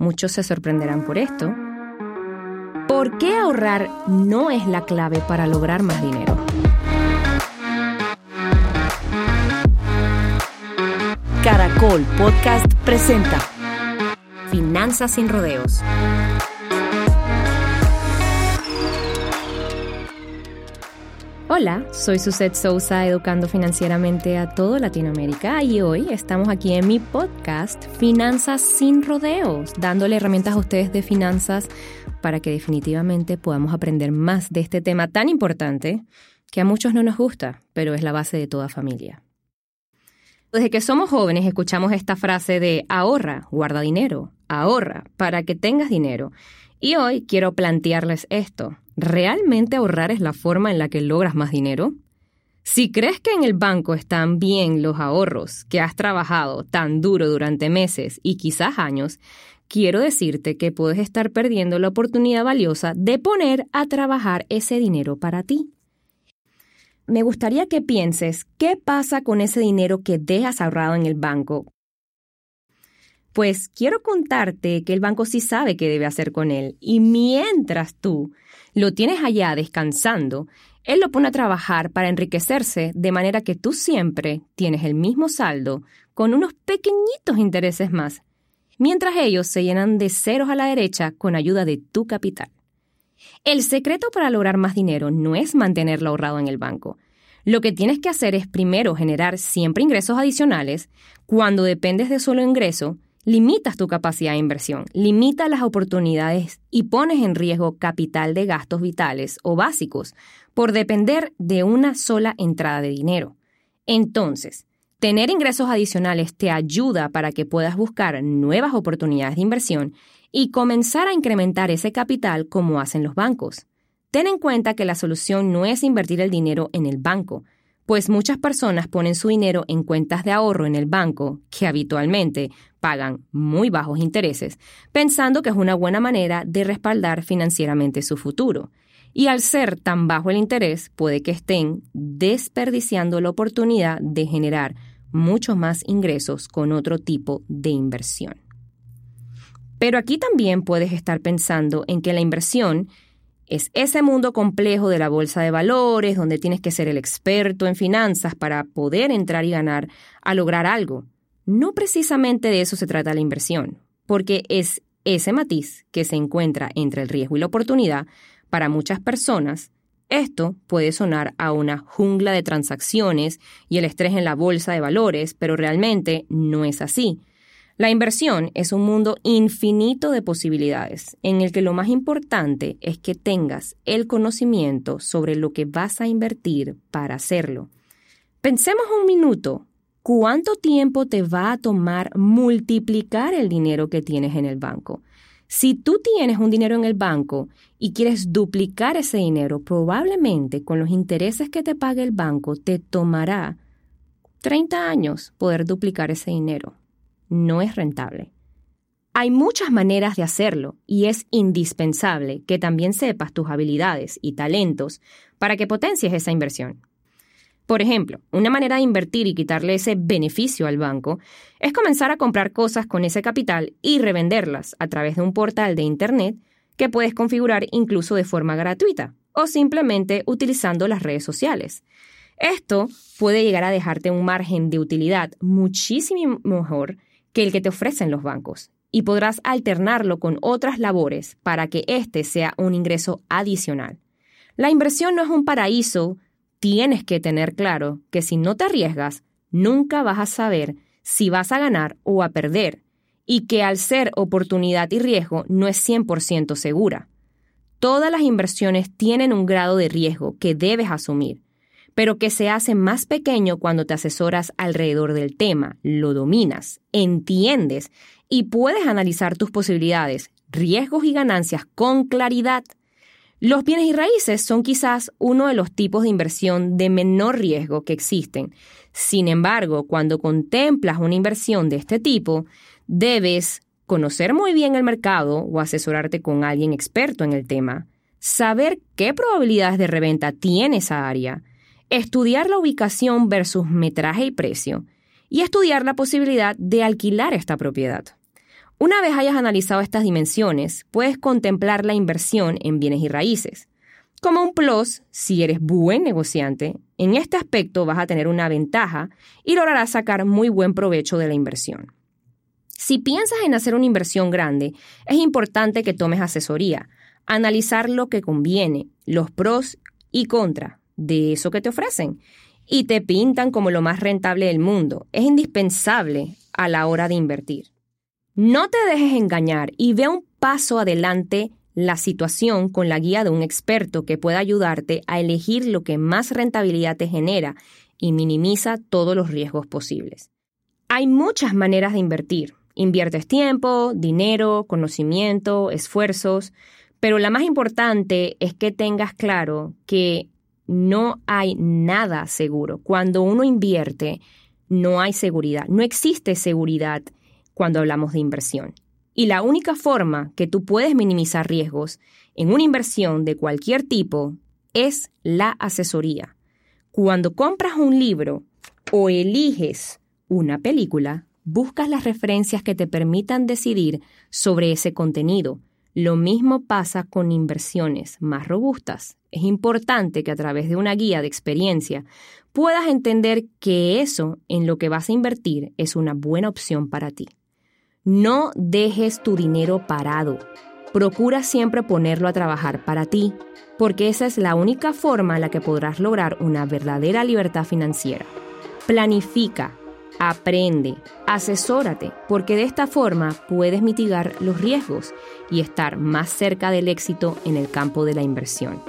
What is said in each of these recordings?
Muchos se sorprenderán por esto. ¿Por qué ahorrar no es la clave para lograr más dinero? Caracol Podcast presenta Finanzas sin rodeos. Hola, soy Suset Sousa, educando financieramente a toda Latinoamérica y hoy estamos aquí en mi podcast Finanzas sin rodeos, dándole herramientas a ustedes de finanzas para que definitivamente podamos aprender más de este tema tan importante que a muchos no nos gusta, pero es la base de toda familia. Desde que somos jóvenes escuchamos esta frase de ahorra, guarda dinero, ahorra para que tengas dinero. Y hoy quiero plantearles esto. ¿Realmente ahorrar es la forma en la que logras más dinero? Si crees que en el banco están bien los ahorros que has trabajado tan duro durante meses y quizás años, quiero decirte que puedes estar perdiendo la oportunidad valiosa de poner a trabajar ese dinero para ti. Me gustaría que pienses qué pasa con ese dinero que dejas ahorrado en el banco pues quiero contarte que el banco sí sabe qué debe hacer con él y mientras tú lo tienes allá descansando, él lo pone a trabajar para enriquecerse de manera que tú siempre tienes el mismo saldo con unos pequeñitos intereses más, mientras ellos se llenan de ceros a la derecha con ayuda de tu capital. El secreto para lograr más dinero no es mantenerlo ahorrado en el banco. Lo que tienes que hacer es primero generar siempre ingresos adicionales. Cuando dependes de solo ingreso, limitas tu capacidad de inversión, limitas las oportunidades y pones en riesgo capital de gastos vitales o básicos por depender de una sola entrada de dinero. Entonces, tener ingresos adicionales te ayuda para que puedas buscar nuevas oportunidades de inversión y comenzar a incrementar ese capital como hacen los bancos. Ten en cuenta que la solución no es invertir el dinero en el banco, pues muchas personas ponen su dinero en cuentas de ahorro en el banco, que habitualmente pagan muy bajos intereses, pensando que es una buena manera de respaldar financieramente su futuro. Y al ser tan bajo el interés, puede que estén desperdiciando la oportunidad de generar muchos más ingresos con otro tipo de inversión. Pero aquí también puedes estar pensando en que la inversión es ese mundo complejo de la bolsa de valores, donde tienes que ser el experto en finanzas para poder entrar y ganar a lograr algo. No precisamente de eso se trata la inversión, porque es ese matiz que se encuentra entre el riesgo y la oportunidad para muchas personas. Esto puede sonar a una jungla de transacciones y el estrés en la bolsa de valores, pero realmente no es así. La inversión es un mundo infinito de posibilidades, en el que lo más importante es que tengas el conocimiento sobre lo que vas a invertir para hacerlo. Pensemos un minuto, ¿cuánto tiempo te va a tomar multiplicar el dinero que tienes en el banco? Si tú tienes un dinero en el banco y quieres duplicar ese dinero, probablemente con los intereses que te pague el banco te tomará 30 años poder duplicar ese dinero no es rentable. Hay muchas maneras de hacerlo y es indispensable que también sepas tus habilidades y talentos para que potencies esa inversión. Por ejemplo, una manera de invertir y quitarle ese beneficio al banco es comenzar a comprar cosas con ese capital y revenderlas a través de un portal de Internet que puedes configurar incluso de forma gratuita o simplemente utilizando las redes sociales. Esto puede llegar a dejarte un margen de utilidad muchísimo mejor que el que te ofrecen los bancos y podrás alternarlo con otras labores para que este sea un ingreso adicional. La inversión no es un paraíso, tienes que tener claro que si no te arriesgas, nunca vas a saber si vas a ganar o a perder, y que al ser oportunidad y riesgo no es 100% segura. Todas las inversiones tienen un grado de riesgo que debes asumir, pero que se hace más pequeño cuando te asesoras alrededor del tema, lo dominas, entiendes y puedes analizar tus posibilidades, riesgos y ganancias con claridad. Los bienes y raíces son quizás uno de los tipos de inversión de menor riesgo que existen. Sin embargo, cuando contemplas una inversión de este tipo, debes conocer muy bien el mercado o asesorarte con alguien experto en el tema, saber qué probabilidades de reventa tiene esa área, estudiar la ubicación versus metraje y precio, y estudiar la posibilidad de alquilar esta propiedad. Una vez hayas analizado estas dimensiones, puedes contemplar la inversión en bienes y raíces. Como un plus, si eres buen negociante, en este aspecto vas a tener una ventaja y lograrás sacar muy buen provecho de la inversión. Si piensas en hacer una inversión grande, es importante que tomes asesoría, analizar lo que conviene, los pros y contras de eso que te ofrecen y te pintan como lo más rentable del mundo. Es indispensable a la hora de invertir. No te dejes engañar y ve un paso adelante la situación con la guía de un experto que pueda ayudarte a elegir lo que más rentabilidad te genera y minimiza todos los riesgos posibles. Hay muchas maneras de invertir. Inviertes tiempo, dinero, conocimiento, esfuerzos, pero la más importante es que tengas claro que no hay nada seguro. Cuando uno invierte, no hay seguridad. No existe seguridad cuando hablamos de inversión. Y la única forma que tú puedes minimizar riesgos en una inversión de cualquier tipo es la asesoría. Cuando compras un libro o eliges una película, buscas las referencias que te permitan decidir sobre ese contenido. Lo mismo pasa con inversiones más robustas. Es importante que a través de una guía de experiencia puedas entender que eso en lo que vas a invertir es una buena opción para ti. No dejes tu dinero parado. Procura siempre ponerlo a trabajar para ti, porque esa es la única forma en la que podrás lograr una verdadera libertad financiera. Planifica, Aprende, asesórate, porque de esta forma puedes mitigar los riesgos y estar más cerca del éxito en el campo de la inversión.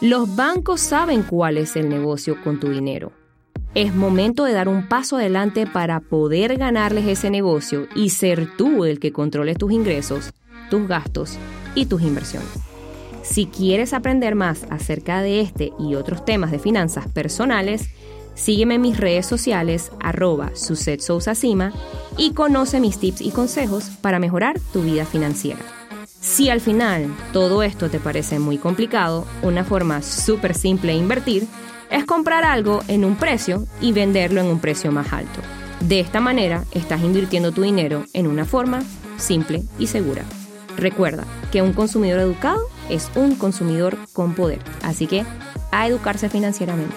Los bancos saben cuál es el negocio con tu dinero. Es momento de dar un paso adelante para poder ganarles ese negocio y ser tú el que controle tus ingresos, tus gastos y tus inversiones. Si quieres aprender más acerca de este y otros temas de finanzas personales, Sígueme en mis redes sociales, arroba Cima, y conoce mis tips y consejos para mejorar tu vida financiera. Si al final todo esto te parece muy complicado, una forma súper simple de invertir es comprar algo en un precio y venderlo en un precio más alto. De esta manera estás invirtiendo tu dinero en una forma simple y segura. Recuerda que un consumidor educado es un consumidor con poder, así que a educarse financieramente.